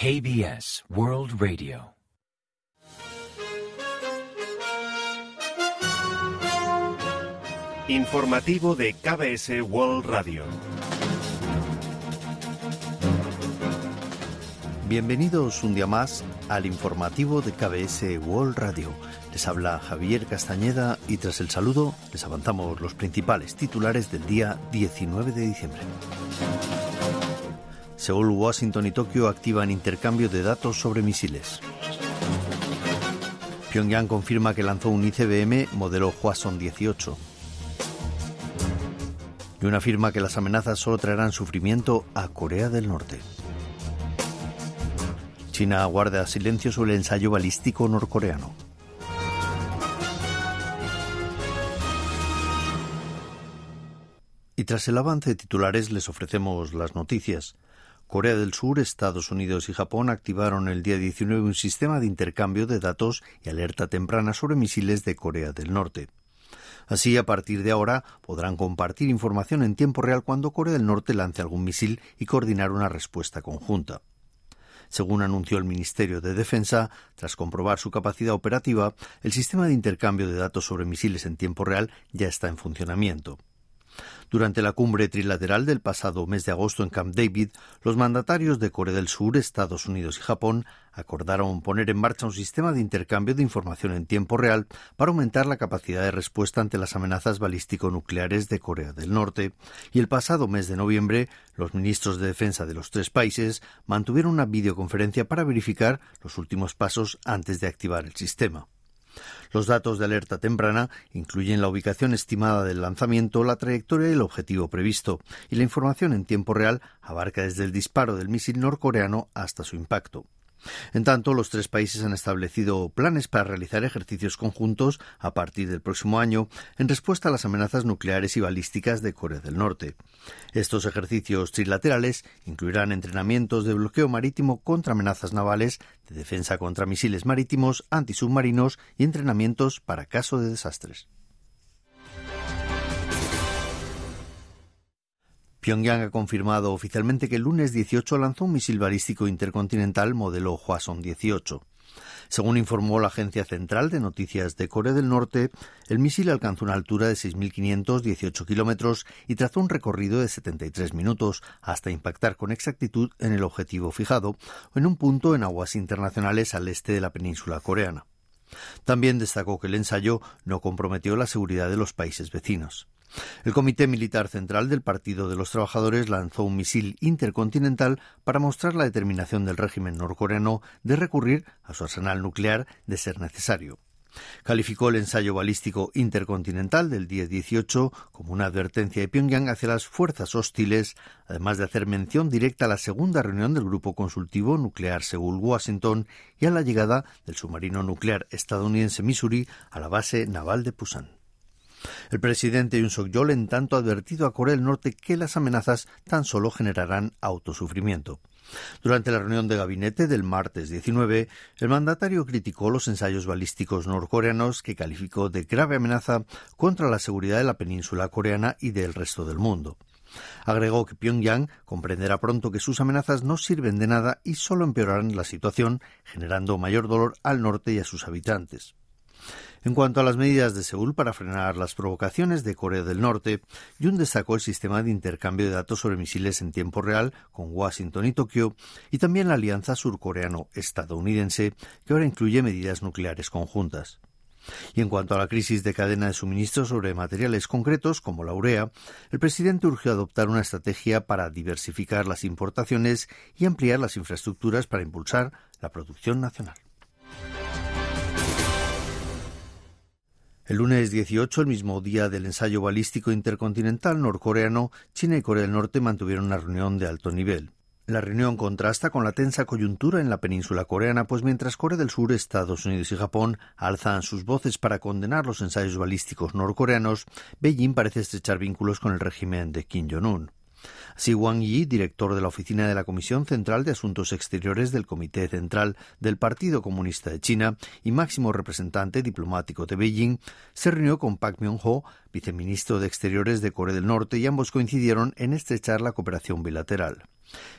KBS World Radio. Informativo de KBS World Radio. Bienvenidos un día más al informativo de KBS World Radio. Les habla Javier Castañeda y tras el saludo les avanzamos los principales titulares del día 19 de diciembre. Seúl, Washington y Tokio activan intercambio de datos sobre misiles. Pyongyang confirma que lanzó un ICBM modelo Hwasong 18 y una afirma que las amenazas solo traerán sufrimiento a Corea del Norte. China guarda silencio sobre el ensayo balístico norcoreano. Y tras el avance de titulares les ofrecemos las noticias. Corea del Sur, Estados Unidos y Japón activaron el día 19 un sistema de intercambio de datos y alerta temprana sobre misiles de Corea del Norte. Así, a partir de ahora, podrán compartir información en tiempo real cuando Corea del Norte lance algún misil y coordinar una respuesta conjunta. Según anunció el Ministerio de Defensa, tras comprobar su capacidad operativa, el sistema de intercambio de datos sobre misiles en tiempo real ya está en funcionamiento. Durante la cumbre trilateral del pasado mes de agosto en Camp David, los mandatarios de Corea del Sur, Estados Unidos y Japón acordaron poner en marcha un sistema de intercambio de información en tiempo real para aumentar la capacidad de respuesta ante las amenazas balístico-nucleares de Corea del Norte. Y el pasado mes de noviembre, los ministros de defensa de los tres países mantuvieron una videoconferencia para verificar los últimos pasos antes de activar el sistema. Los datos de alerta temprana incluyen la ubicación estimada del lanzamiento, la trayectoria y el objetivo previsto, y la información en tiempo real abarca desde el disparo del misil norcoreano hasta su impacto. En tanto, los tres países han establecido planes para realizar ejercicios conjuntos a partir del próximo año en respuesta a las amenazas nucleares y balísticas de Corea del Norte. Estos ejercicios trilaterales incluirán entrenamientos de bloqueo marítimo contra amenazas navales, de defensa contra misiles marítimos, antisubmarinos y entrenamientos para caso de desastres. Pyongyang ha confirmado oficialmente que el lunes 18 lanzó un misil balístico intercontinental modelo Hwasong 18. Según informó la Agencia Central de Noticias de Corea del Norte, el misil alcanzó una altura de 6.518 kilómetros y trazó un recorrido de 73 minutos hasta impactar con exactitud en el objetivo fijado, en un punto en aguas internacionales al este de la península coreana. También destacó que el ensayo no comprometió la seguridad de los países vecinos. El Comité Militar Central del Partido de los Trabajadores lanzó un misil intercontinental para mostrar la determinación del régimen norcoreano de recurrir a su arsenal nuclear de ser necesario. Calificó el ensayo balístico intercontinental del día 18 como una advertencia de Pyongyang hacia las fuerzas hostiles, además de hacer mención directa a la segunda reunión del Grupo Consultivo Nuclear Seúl-Washington y a la llegada del submarino nuclear estadounidense Missouri a la base naval de Pusan. El presidente Yoon Suk-yeol en tanto ha advertido a Corea del Norte que las amenazas tan solo generarán autosufrimiento. Durante la reunión de gabinete del martes 19, el mandatario criticó los ensayos balísticos norcoreanos que calificó de grave amenaza contra la seguridad de la península coreana y del resto del mundo. Agregó que Pyongyang comprenderá pronto que sus amenazas no sirven de nada y solo empeorarán la situación, generando mayor dolor al norte y a sus habitantes. En cuanto a las medidas de Seúl para frenar las provocaciones de Corea del Norte, Jun destacó el sistema de intercambio de datos sobre misiles en tiempo real con Washington y Tokio y también la alianza surcoreano-estadounidense que ahora incluye medidas nucleares conjuntas. Y en cuanto a la crisis de cadena de suministro sobre materiales concretos como la urea, el presidente urgió adoptar una estrategia para diversificar las importaciones y ampliar las infraestructuras para impulsar la producción nacional. El lunes 18, el mismo día del ensayo balístico intercontinental norcoreano, China y Corea del Norte mantuvieron una reunión de alto nivel. La reunión contrasta con la tensa coyuntura en la península coreana, pues mientras Corea del Sur, Estados Unidos y Japón alzan sus voces para condenar los ensayos balísticos norcoreanos, Beijing parece estrechar vínculos con el régimen de Kim Jong-un. Así, Wang Yi, director de la oficina de la Comisión Central de Asuntos Exteriores del Comité Central del Partido Comunista de China y máximo representante diplomático de Beijing, se reunió con Pak Myung-ho, viceministro de Exteriores de Corea del Norte, y ambos coincidieron en estrechar la cooperación bilateral.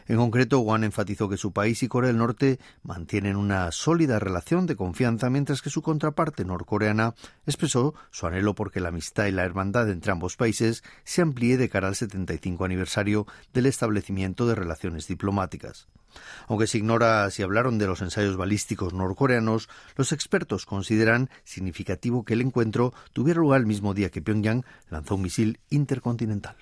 En concreto, Wang enfatizó que su país y Corea del Norte mantienen una sólida relación de confianza, mientras que su contraparte norcoreana expresó su anhelo porque la amistad y la hermandad entre ambos países se amplíe de cara al 75 aniversario del establecimiento de relaciones diplomáticas. Aunque se ignora si hablaron de los ensayos balísticos norcoreanos, los expertos consideran significativo que el encuentro tuviera lugar el mismo día que Pyongyang lanzó un misil intercontinental.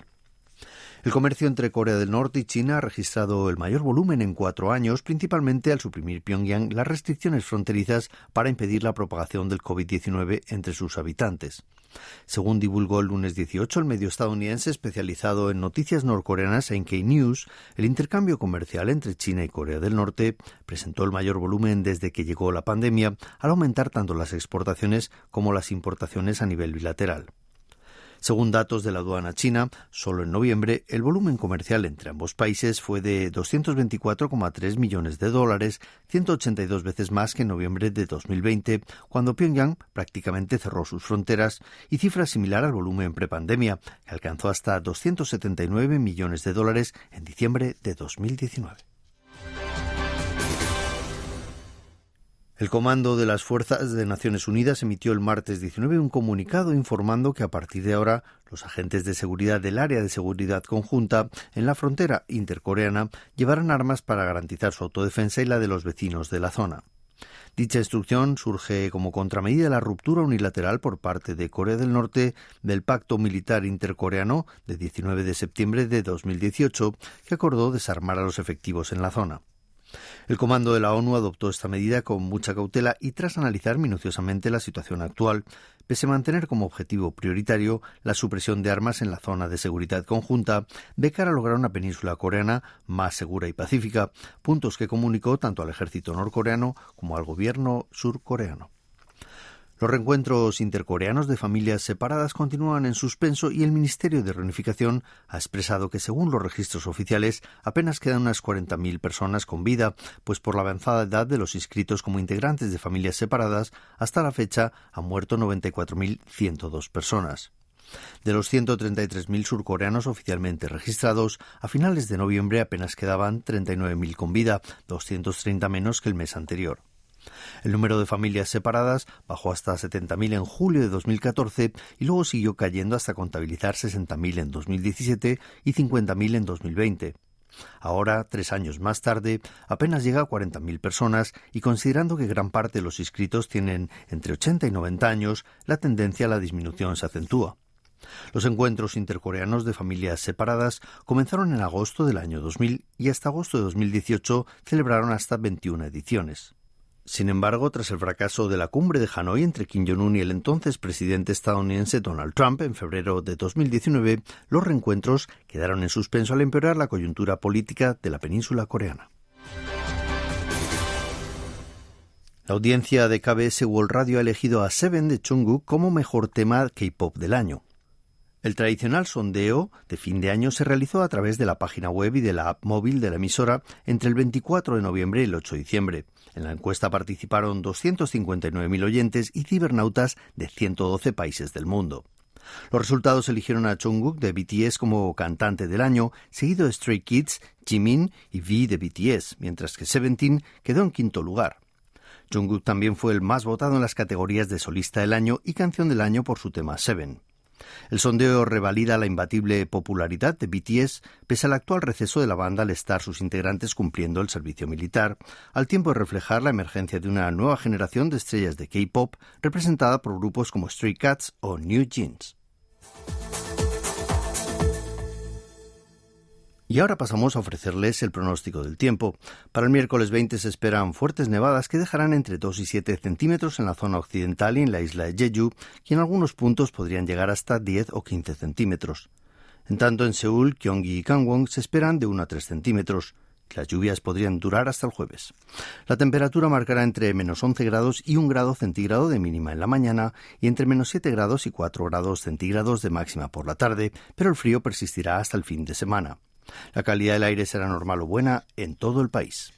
El comercio entre Corea del Norte y China ha registrado el mayor volumen en cuatro años, principalmente al suprimir Pyongyang las restricciones fronterizas para impedir la propagación del COVID-19 entre sus habitantes. Según divulgó el lunes 18 el medio estadounidense especializado en noticias norcoreanas NK News, el intercambio comercial entre China y Corea del Norte presentó el mayor volumen desde que llegó la pandemia, al aumentar tanto las exportaciones como las importaciones a nivel bilateral. Según datos de la aduana china, solo en noviembre el volumen comercial entre ambos países fue de 224,3 millones de dólares, 182 veces más que en noviembre de 2020, cuando Pyongyang prácticamente cerró sus fronteras, y cifra similar al volumen prepandemia, que alcanzó hasta 279 millones de dólares en diciembre de 2019. El Comando de las Fuerzas de Naciones Unidas emitió el martes 19 un comunicado informando que a partir de ahora los agentes de seguridad del Área de Seguridad Conjunta en la frontera intercoreana llevarán armas para garantizar su autodefensa y la de los vecinos de la zona. Dicha instrucción surge como contramedida de la ruptura unilateral por parte de Corea del Norte del Pacto Militar Intercoreano de 19 de septiembre de 2018, que acordó desarmar a los efectivos en la zona. El Comando de la ONU adoptó esta medida con mucha cautela y tras analizar minuciosamente la situación actual, pese a mantener como objetivo prioritario la supresión de armas en la zona de seguridad conjunta de cara a lograr una península coreana más segura y pacífica, puntos que comunicó tanto al ejército norcoreano como al gobierno surcoreano. Los reencuentros intercoreanos de familias separadas continúan en suspenso y el Ministerio de Reunificación ha expresado que, según los registros oficiales, apenas quedan unas 40.000 personas con vida, pues por la avanzada edad de los inscritos como integrantes de familias separadas, hasta la fecha han muerto 94.102 personas. De los 133.000 surcoreanos oficialmente registrados, a finales de noviembre apenas quedaban 39.000 con vida, 230 menos que el mes anterior. El número de familias separadas bajó hasta 70.000 en julio de 2014 y luego siguió cayendo hasta contabilizar 60.000 en 2017 y 50.000 en 2020. Ahora, tres años más tarde, apenas llega a 40.000 personas y considerando que gran parte de los inscritos tienen entre 80 y 90 años, la tendencia a la disminución se acentúa. Los encuentros intercoreanos de familias separadas comenzaron en agosto del año 2000 y hasta agosto de 2018 celebraron hasta 21 ediciones. Sin embargo, tras el fracaso de la cumbre de Hanoi entre Kim Jong-un y el entonces presidente estadounidense Donald Trump en febrero de 2019, los reencuentros quedaron en suspenso al empeorar la coyuntura política de la península coreana. La audiencia de KBS World Radio ha elegido a Seven de Jungkook como mejor tema K-pop del año. El tradicional sondeo de fin de año se realizó a través de la página web y de la app móvil de la emisora entre el 24 de noviembre y el 8 de diciembre. En la encuesta participaron 259.000 oyentes y cibernautas de 112 países del mundo. Los resultados eligieron a Jungkook de BTS como cantante del año, seguido de Stray Kids, Jimin y V de BTS, mientras que Seventeen quedó en quinto lugar. Jungkook también fue el más votado en las categorías de solista del año y canción del año por su tema Seven. El sondeo revalida la imbatible popularidad de BTS pese al actual receso de la banda al estar sus integrantes cumpliendo el servicio militar, al tiempo de reflejar la emergencia de una nueva generación de estrellas de K-pop representada por grupos como Stray Cats o New Jeans. Y ahora pasamos a ofrecerles el pronóstico del tiempo. Para el miércoles 20 se esperan fuertes nevadas que dejarán entre 2 y 7 centímetros en la zona occidental y en la isla de Jeju, y en algunos puntos podrían llegar hasta 10 o 15 centímetros. En tanto, en Seúl, Gyeonggi y Gangwon se esperan de 1 a 3 centímetros. Las lluvias podrían durar hasta el jueves. La temperatura marcará entre menos 11 grados y 1 grado centígrado de mínima en la mañana y entre menos 7 grados y 4 grados centígrados de máxima por la tarde, pero el frío persistirá hasta el fin de semana. La calidad del aire será normal o buena en todo el país.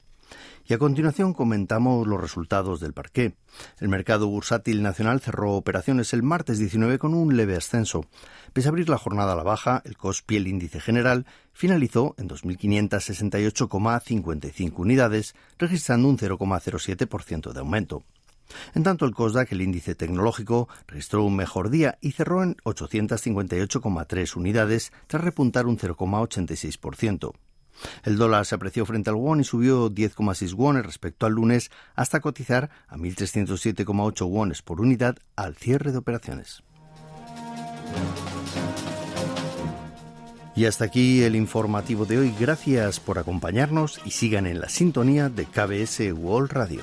Y a continuación comentamos los resultados del parqué. El mercado bursátil nacional cerró operaciones el martes 19 con un leve ascenso. Pese a abrir la jornada a la baja, el COSPI, el índice general, finalizó en 2.568,55 unidades, registrando un 0,07% de aumento. En tanto, el COSDAC, el índice tecnológico, registró un mejor día y cerró en 858,3 unidades, tras repuntar un 0,86%. El dólar se apreció frente al won y subió 10,6 wones respecto al lunes hasta cotizar a 1.307,8 wones por unidad al cierre de operaciones. Y hasta aquí el informativo de hoy. Gracias por acompañarnos y sigan en la sintonía de KBS World Radio.